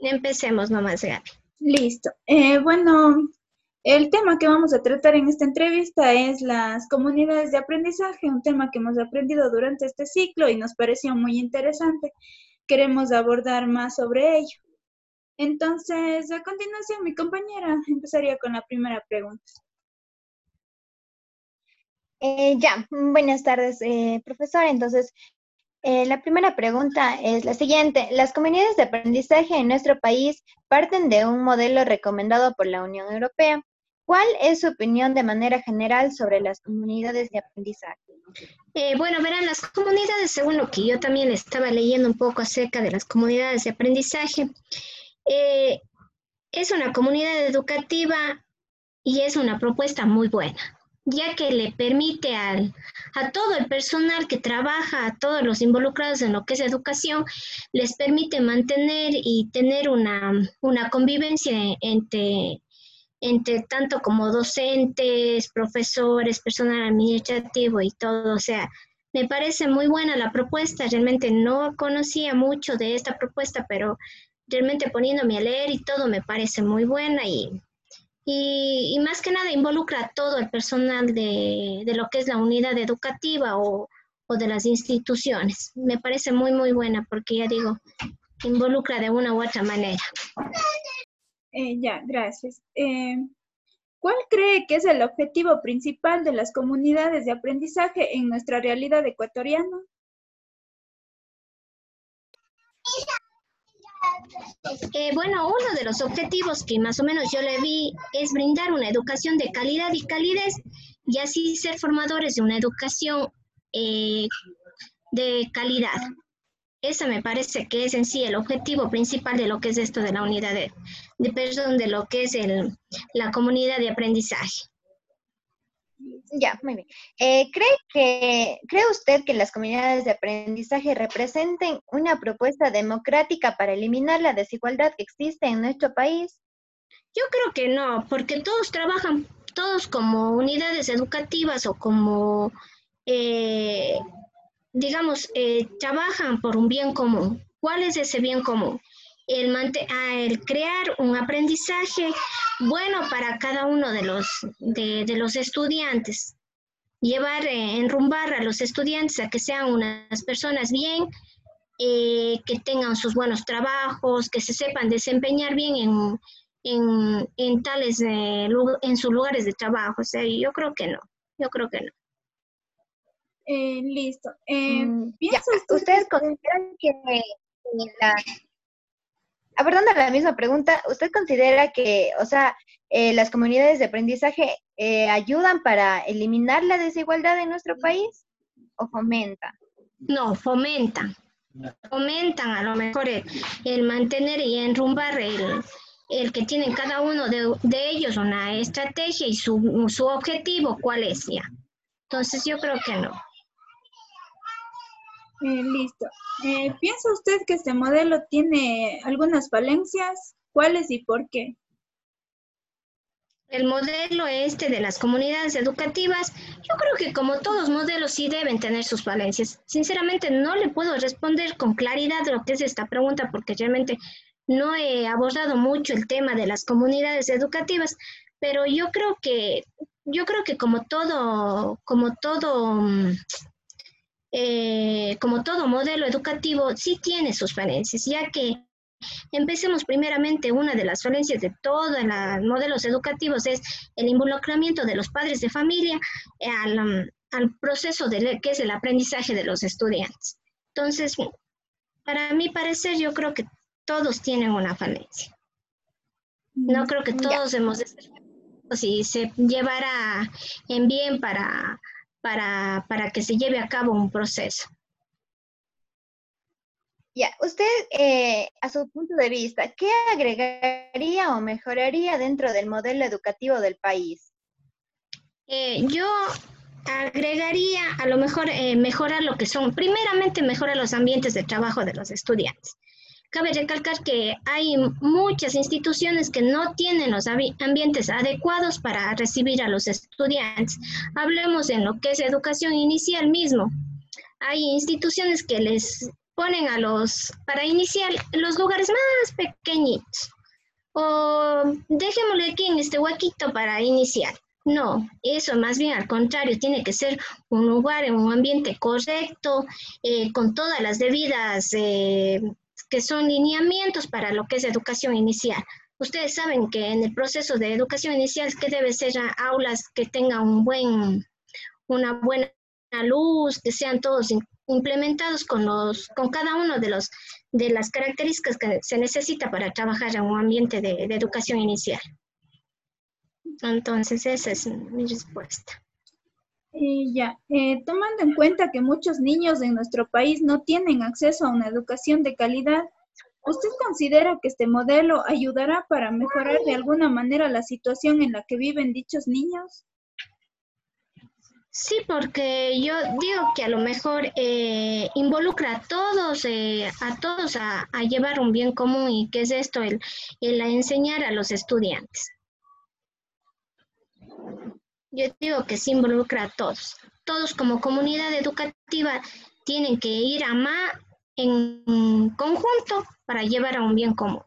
Empecemos nomás, Gaby. Listo. Eh, bueno, el tema que vamos a tratar en esta entrevista es las comunidades de aprendizaje, un tema que hemos aprendido durante este ciclo y nos pareció muy interesante. Queremos abordar más sobre ello. Entonces, a continuación, mi compañera empezaría con la primera pregunta. Eh, ya, buenas tardes, eh, profesor. Entonces, eh, la primera pregunta es la siguiente. Las comunidades de aprendizaje en nuestro país parten de un modelo recomendado por la Unión Europea. ¿Cuál es su opinión de manera general sobre las comunidades de aprendizaje? Eh, bueno, verán, las comunidades, según lo que yo también estaba leyendo un poco acerca de las comunidades de aprendizaje, eh, es una comunidad educativa y es una propuesta muy buena ya que le permite al, a todo el personal que trabaja, a todos los involucrados en lo que es educación, les permite mantener y tener una, una convivencia entre, entre tanto como docentes, profesores, personal administrativo y todo. O sea, me parece muy buena la propuesta. Realmente no conocía mucho de esta propuesta, pero realmente poniéndome a leer y todo me parece muy buena y y, más que nada involucra a todo el personal de, lo que es la unidad educativa o, de las instituciones. Me parece muy, muy buena porque ya digo, involucra de una u otra manera. Eh, ya, gracias. Eh, ¿Cuál cree que es el objetivo principal de las comunidades de aprendizaje en nuestra realidad ecuatoriana? Eh, bueno, uno de los objetivos que más o menos yo le vi es brindar una educación de calidad y calidez y así ser formadores de una educación eh, de calidad. Ese me parece que es en sí el objetivo principal de lo que es esto de la unidad de, de perdón, de lo que es la comunidad de aprendizaje. Ya, muy bien. Eh, ¿cree, que, ¿Cree usted que las comunidades de aprendizaje representen una propuesta democrática para eliminar la desigualdad que existe en nuestro país? Yo creo que no, porque todos trabajan, todos como unidades educativas o como, eh, digamos, eh, trabajan por un bien común. ¿Cuál es ese bien común? El, el crear un aprendizaje bueno para cada uno de los, de, los estudiantes, llevar, eh, enrumbar a los estudiantes a que sean unas personas bien, eh, que tengan sus buenos trabajos, que se sepan desempeñar bien en, en, en tales, eh, en sus lugares de trabajo. O sea, yo creo que no, yo creo que no. listo. Mm, ¿Ustedes consideran que la, abordando la misma pregunta, ¿usted considera que, o sea, eh, las comunidades de aprendizaje eh, ayudan para eliminar la desigualdad en nuestro país o fomentan? No, fomentan. Fomentan a lo mejor el, mantener y enrumbar el, el, que tienen cada uno de, ellos una estrategia y su, su objetivo, ¿cuál es ya? Entonces yo creo que no. Eh, listo. Eh, ¿Piensa usted que este modelo tiene algunas falencias? ¿Cuáles y por qué? El modelo este de las comunidades educativas, yo creo que como todos modelos sí deben tener sus falencias. Sinceramente no le puedo responder con claridad lo que es esta pregunta porque realmente no he abordado mucho el tema de las comunidades educativas, pero yo creo que yo creo que como todo como todo mm, eh, como todo modelo educativo, sí tiene sus falencias, ya que empecemos primeramente, una de las falencias de todos los modelos educativos es el involucramiento de los padres de familia al, al proceso de que es el aprendizaje de los estudiantes. Entonces, para mi parecer, yo creo que todos tienen una falencia. No creo que todos hemos de ser, si se llevará en bien para para, para que se lleve a cabo un proceso. Ya, usted, eh, a su punto de vista, ¿qué agregaría o mejoraría dentro del modelo educativo del país? Eh, yo agregaría a lo mejor eh, mejorar lo que son, primeramente mejorar los ambientes de trabajo de los estudiantes. Cabe recalcar que hay muchas instituciones que no tienen los ambientes adecuados para recibir a los estudiantes. Hablemos en lo que es educación inicial mismo. Hay instituciones que les ponen a los, para iniciar, los lugares más pequeñitos. O dejémosle aquí en este huequito para iniciar. No, eso más bien al contrario, tiene que ser un lugar en un ambiente correcto, eh, con todas las debidas eh, que son lineamientos para lo que es educación inicial. Ustedes saben que en el proceso de educación inicial que debe ser aulas que tengan un buen, una buena luz, que sean todos implementados con los, con cada uno de los de las características que se necesita para trabajar en un ambiente de educación inicial. Entonces, esa es mi respuesta. Y ya, eh, tomando en cuenta que muchos niños en nuestro país no tienen acceso a una educación de calidad, ¿usted considera que este modelo ayudará para mejorar de alguna manera la situación en la que viven dichos niños? Sí, porque yo digo que a lo mejor eh, involucra a todos, eh, a todos a, llevar un bien común y que es esto, el, el enseñar a los estudiantes. Yo digo que se involucra a todos. Todos como comunidad educativa tienen que ir a más en conjunto para llevar a un bien común.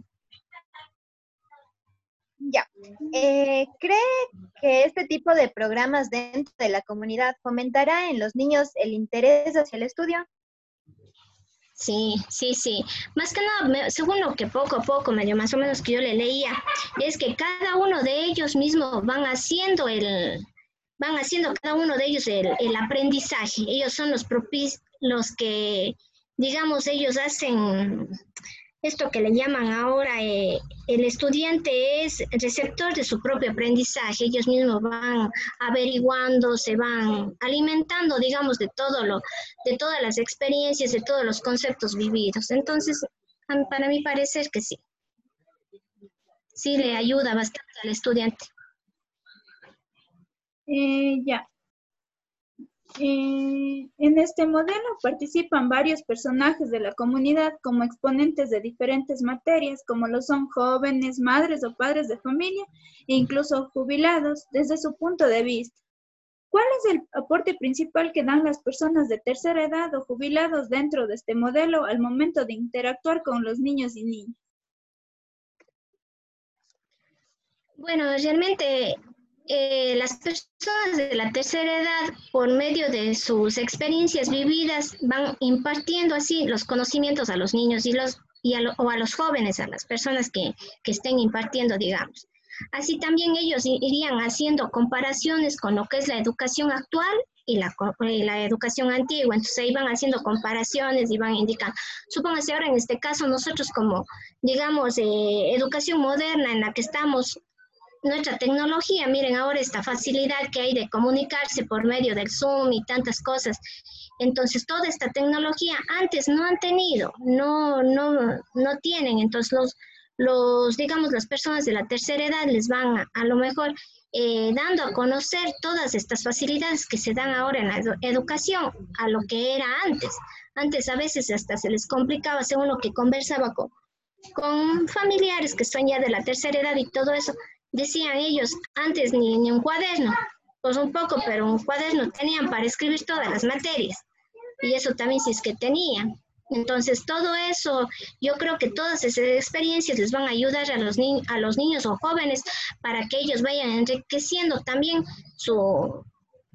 Ya. Eh, ¿Cree que este tipo de programas dentro de la comunidad fomentará en los niños el interés hacia el estudio? Sí, sí, sí. Más que nada, según lo que poco a poco, medio más o menos que yo le leía, es que cada uno de ellos mismos van haciendo el, van haciendo cada uno de ellos el, aprendizaje. Ellos son los propis, los que, digamos, ellos hacen esto que le llaman ahora, eh, el estudiante es receptor de su propio aprendizaje, ellos mismos van averiguando, se van alimentando, digamos, de todo lo, de todas las experiencias, de todos los conceptos vividos. Entonces, para mí parecer que sí. Sí le ayuda bastante al estudiante. Eh, ya. Eh, en este modelo participan varios personajes de la comunidad como exponentes de diferentes materias, como lo son jóvenes, madres o padres de familia e incluso jubilados desde su punto de vista. ¿Cuál es el aporte principal que dan las personas de tercera edad o jubilados dentro de este modelo al momento de interactuar con los niños y niñas? Bueno, realmente eh, las personas de la tercera edad, por medio de sus experiencias vividas, van impartiendo así los conocimientos a los niños y los, y o a los jóvenes, a las personas que, que estén impartiendo, digamos. Así también ellos irían haciendo comparaciones con lo que es la educación actual y la, la, educación antigua. Entonces ahí van haciendo comparaciones y van indicando. Supóngase ahora en este caso nosotros como, digamos, eh, educación moderna en la que estamos nuestra tecnología, miren ahora esta facilidad que hay de comunicarse por medio del Zoom y tantas cosas. Entonces, toda esta tecnología antes no han tenido, no, no, no tienen. Entonces, los, los, digamos, las personas de la tercera edad les van a, lo mejor eh, dando a conocer todas estas facilidades que se dan ahora en la educación a lo que era antes. Antes a veces hasta se les complicaba según lo que conversaba con, con familiares que son ya de la tercera edad y todo eso decían ellos, antes ni, ni un cuaderno, pues un poco, pero un cuaderno tenían para escribir todas las materias. Y eso también sí es que tenían. Entonces, todo eso, yo creo que todas esas experiencias les van a ayudar a los, a los niños o jóvenes para que ellos vayan enriqueciendo también su,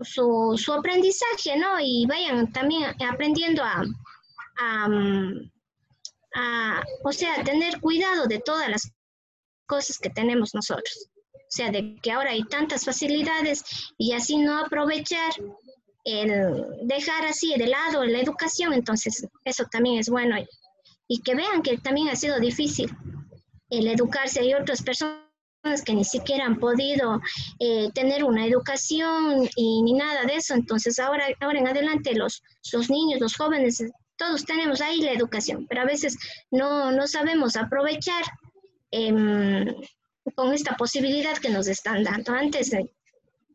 su, su aprendizaje, ¿no? Y vayan también aprendiendo a, a, a, o sea, tener cuidado de todas las cosas que tenemos nosotros. O sea, de que ahora hay tantas facilidades y así no aprovechar el dejar así de lado la educación, entonces eso también es bueno. Y que vean que también ha sido difícil el educarse. Hay otras personas que ni siquiera han podido eh, tener una educación y ni nada de eso. Entonces ahora, ahora en adelante los, los niños, los jóvenes, todos tenemos ahí la educación, pero a veces no, no sabemos aprovechar Em, con esta posibilidad que nos están dando. Antes,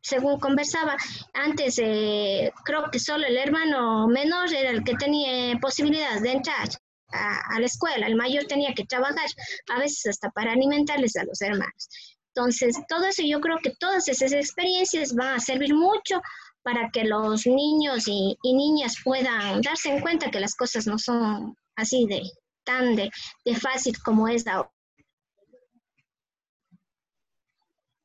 según conversaba, antes creo que solo el hermano menor era el que tenía posibilidad de entrar a, la escuela, el mayor tenía que trabajar, a veces hasta para alimentarles a los hermanos. Entonces, todo eso yo creo que todas esas experiencias van a servir mucho para que los niños y, y, niñas puedan darse en cuenta que las cosas no son así de tan de, de fácil como es ahora.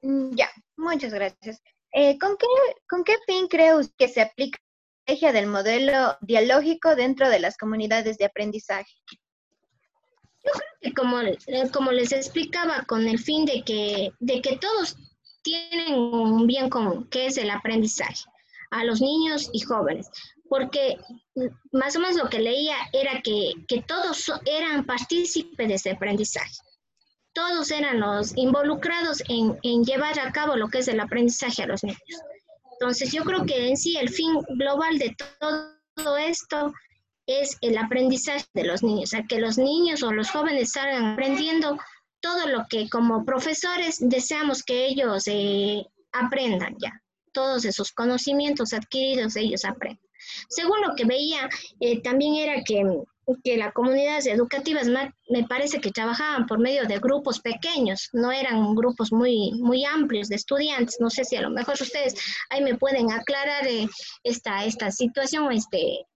Ya, muchas gracias. Eh, ¿con, qué, ¿Con qué fin cree usted que se aplica la estrategia del modelo dialógico dentro de las comunidades de aprendizaje? Yo creo que como, eh, como les explicaba, con el fin de que, de que todos tienen un bien común, que es el aprendizaje, a los niños y jóvenes, porque mm, más o menos lo que leía era que, que todos eran partícipes de ese aprendizaje todos eran los involucrados en, llevar a cabo lo que es el aprendizaje a los niños. Entonces, yo creo que en sí el fin global de todo esto es el aprendizaje de los niños, a que los niños o los jóvenes salgan aprendiendo todo lo que como profesores deseamos que ellos eh, aprendan ya, todos esos conocimientos adquiridos ellos aprendan. Según lo que veía, eh, también era que que las comunidades educativas me parece que trabajaban por medio de grupos pequeños, no eran grupos muy, muy amplios de estudiantes. No sé si a lo mejor ustedes ahí me pueden aclarar eh, esta, esta situación, este,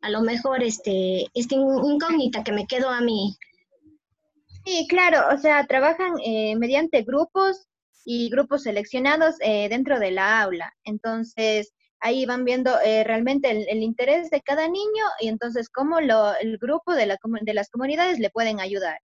a lo mejor este, esta incógnita que me quedó a mí. Sí, claro, o sea, trabajan eh, mediante grupos y grupos seleccionados eh, dentro de la aula. Entonces, ahí van viendo eh, realmente el, interés de cada niño y entonces cómo lo, el grupo de, la, de las comunidades le pueden ayudar.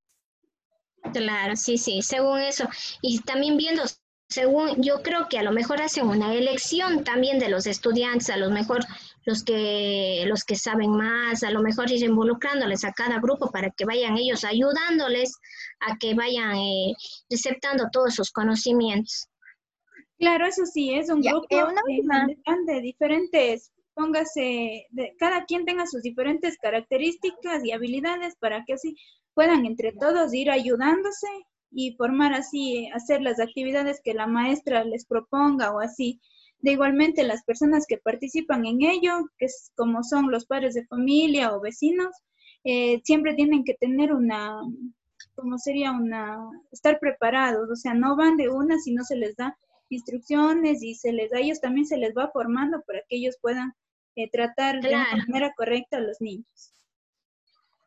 Claro, sí, sí, según eso. Y también viendo, según, yo creo que a lo mejor hacen una elección también de los estudiantes, a lo mejor los que, los que saben más, a lo mejor ir involucrándoles a cada grupo para que vayan ellos ayudándoles a que vayan eh, receptando todos sus conocimientos. Claro, eso sí, es un grupo de, diferentes, póngase, de, cada quien tenga sus diferentes características y habilidades para que así puedan entre todos ir ayudándose y formar así, hacer las actividades que la maestra les proponga o así. De igualmente, las personas que participan en ello, que es como son los padres de familia o vecinos, eh, siempre tienen que tener una, como sería una, estar preparados, o sea, no van de una si no se les da instrucciones y se les a ellos también se les va formando para que ellos puedan eh, tratar de manera correcta a los niños.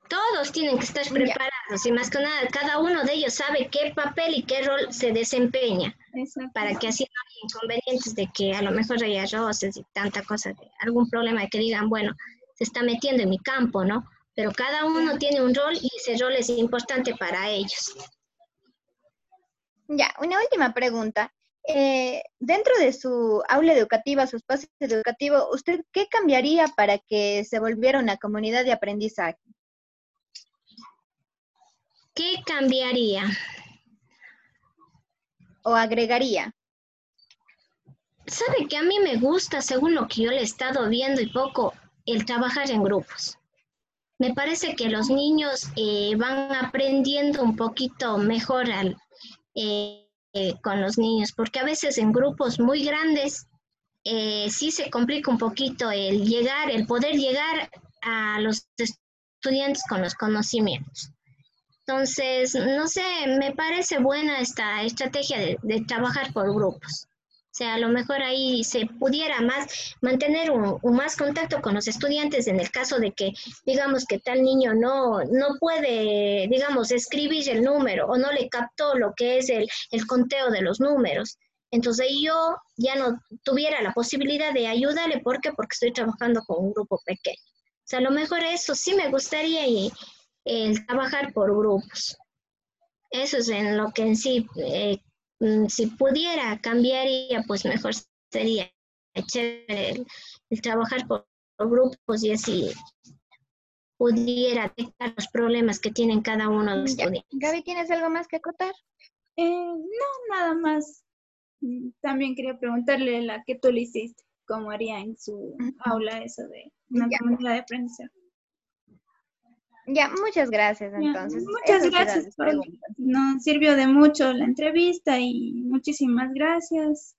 Todos tienen que estar preparados y más que nada, cada uno de ellos sabe qué papel y qué rol se desempeña para que así no haya inconvenientes de que a lo mejor haya roces y tanta cosa, de algún problema de que digan, bueno, se está metiendo en mi campo, ¿no? Pero cada uno tiene un rol y ese rol es importante para ellos. Ya, una última pregunta. Eh, dentro de su aula educativa, su espacio educativo, ¿usted qué cambiaría para que se volviera una comunidad de aprendizaje? ¿Qué cambiaría? ¿O agregaría? Sabe que a mí me gusta, según lo que yo le he estado viendo y poco, el trabajar en grupos. Me parece que los niños eh, van aprendiendo un poquito mejor al, eh, eh, con los niños, porque a veces en grupos muy grandes eh, sí se complica un poquito el llegar, el poder llegar a los estudiantes con los conocimientos. Entonces, no sé, me parece buena esta estrategia de trabajar por grupos. O sea, a lo mejor ahí se pudiera más mantener un, más contacto con los estudiantes en el caso de que, digamos, que tal niño no, no puede, digamos, escribir el número o no le captó lo que es el, el conteo de los números. Entonces yo ya no tuviera la posibilidad de ayudarle. ¿Por qué? Porque estoy trabajando con un grupo pequeño. O sea, a lo mejor eso sí me gustaría y, el trabajar por grupos. Eso es en lo que en sí eh, si pudiera cambiaría, pues mejor sería chévere el, trabajar por, grupos y así pudiera detectar los problemas que tienen cada uno de los estudiantes. Gaby, ¿tienes algo más que acotar? Eh, no, nada más. Mm, también quería preguntarle la que tú le hiciste, cómo haría en su aula eso de una comunidad de aprendizaje. Ya, muchas gracias entonces. muchas gracias. Nos sirvió de mucho la entrevista y muchísimas gracias.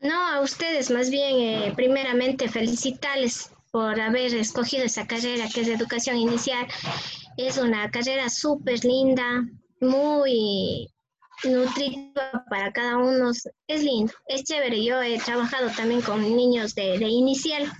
No, a ustedes más bien, eh, primeramente felicitarles por haber escogido esa carrera que es de educación inicial. Es una carrera súper linda, muy nutritiva para cada uno. Es lindo, es chévere. Yo he trabajado también con niños de, de inicial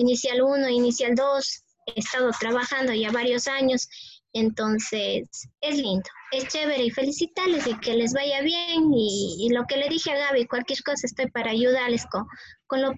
inicial 1, inicial 2, estado trabajando ya varios años, entonces es lindo, es chévere y felicitarles y que les vaya bien y, lo que le dije a Gaby, cualquier cosa estoy para ayudarles con, con lo